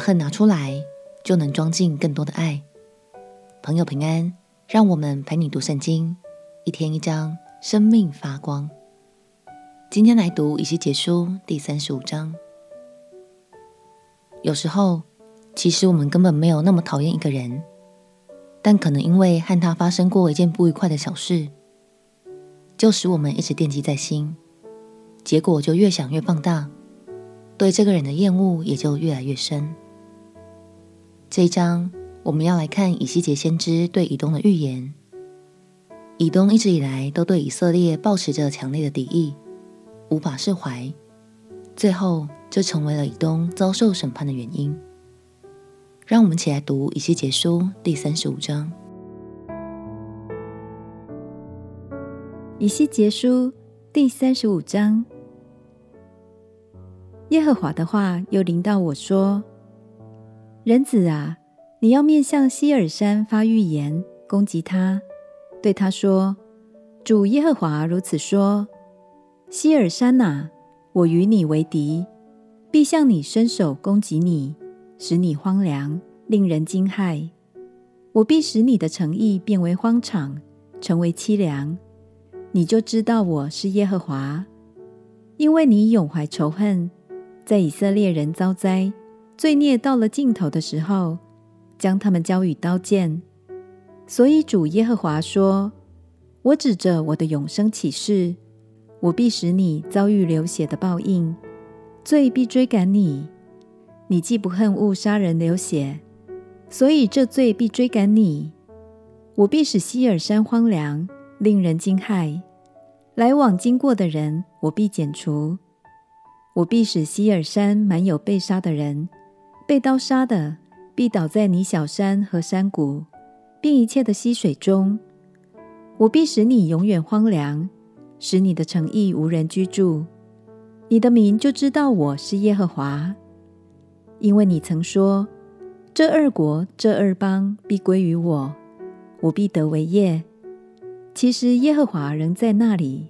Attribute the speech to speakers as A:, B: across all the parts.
A: 恨拿出来，就能装进更多的爱。朋友平安，让我们陪你读圣经，一天一章，生命发光。今天来读以西结书第三十五章。有时候，其实我们根本没有那么讨厌一个人，但可能因为和他发生过一件不愉快的小事，就使我们一直惦记在心，结果就越想越放大。对这个人的厌恶也就越来越深。这一章我们要来看以西结先知对以东的预言。以东一直以来都对以色列抱持着强烈的敌意，无法释怀，最后就成为了以东遭受审判的原因。让我们起来读以西结书第三十五章。
B: 以西结书第三十五章。耶和华的话又临到我说：“人子啊，你要面向希尔山发预言，攻击他，对他说：主耶和华如此说：希尔山哪，我与你为敌，必向你伸手攻击你，使你荒凉，令人惊骇。我必使你的诚意变为荒场，成为凄凉，你就知道我是耶和华，因为你永怀仇恨。”在以色列人遭灾、罪孽到了尽头的时候，将他们交与刀剑。所以主耶和华说：“我指着我的永生起誓，我必使你遭遇流血的报应，罪必追赶你。你既不恨恶杀人流血，所以这罪必追赶你。我必使希尔山荒凉，令人惊骇。来往经过的人，我必剪除。”我必使希尔山满有被杀的人，被刀杀的必倒在你小山和山谷，并一切的溪水中。我必使你永远荒凉，使你的城邑无人居住。你的民就知道我是耶和华，因为你曾说：这二国、这二邦必归于我，我必得为业。其实耶和华仍在那里，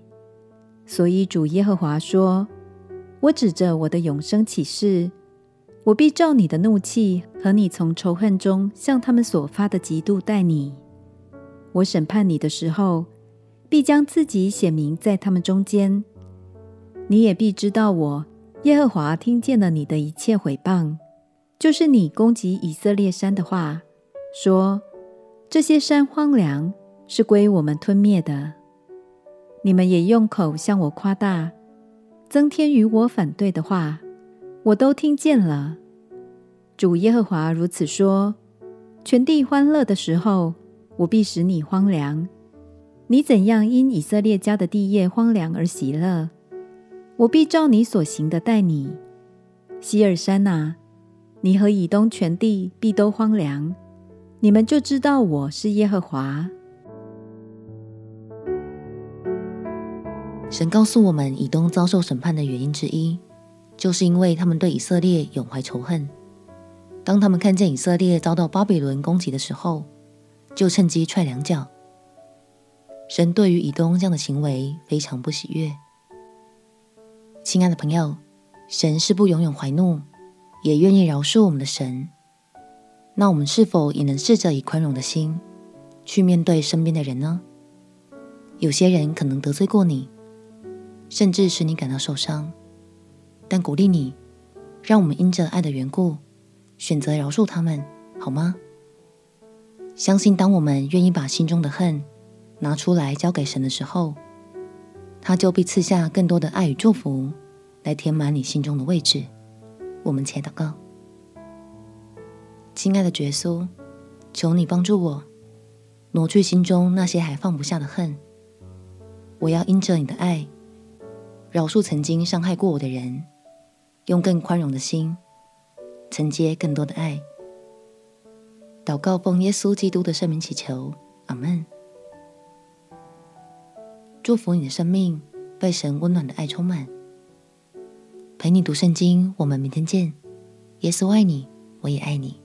B: 所以主耶和华说。我指着我的永生起誓，我必照你的怒气和你从仇恨中向他们所发的嫉妒待你。我审判你的时候，必将自己显明在他们中间。你也必知道我耶和华听见了你的一切毁谤，就是你攻击以色列山的话，说这些山荒凉，是归我们吞灭的。你们也用口向我夸大。增添与我反对的话，我都听见了。主耶和华如此说：全地欢乐的时候，我必使你荒凉。你怎样因以色列家的地业荒凉而喜乐？我必照你所行的待你。希尔山哪，你和以东全地必都荒凉。你们就知道我是耶和华。
A: 神告诉我们，以东遭受审判的原因之一，就是因为他们对以色列永怀仇恨。当他们看见以色列遭到巴比伦攻击的时候，就趁机踹两脚。神对于以东这样的行为非常不喜悦。亲爱的朋友，神是不永远怀怒，也愿意饶恕我们的神。那我们是否也能试着以宽容的心去面对身边的人呢？有些人可能得罪过你。甚至使你感到受伤，但鼓励你，让我们因着爱的缘故，选择饶恕他们，好吗？相信当我们愿意把心中的恨拿出来交给神的时候，他就必赐下更多的爱与祝福，来填满你心中的位置。我们且祷告，亲爱的耶稣，求你帮助我，挪去心中那些还放不下的恨。我要因着你的爱。饶恕曾经伤害过我的人，用更宽容的心承接更多的爱。祷告奉耶稣基督的圣名祈求，阿门。祝福你的生命被神温暖的爱充满。陪你读圣经，我们明天见。耶稣爱你，我也爱你。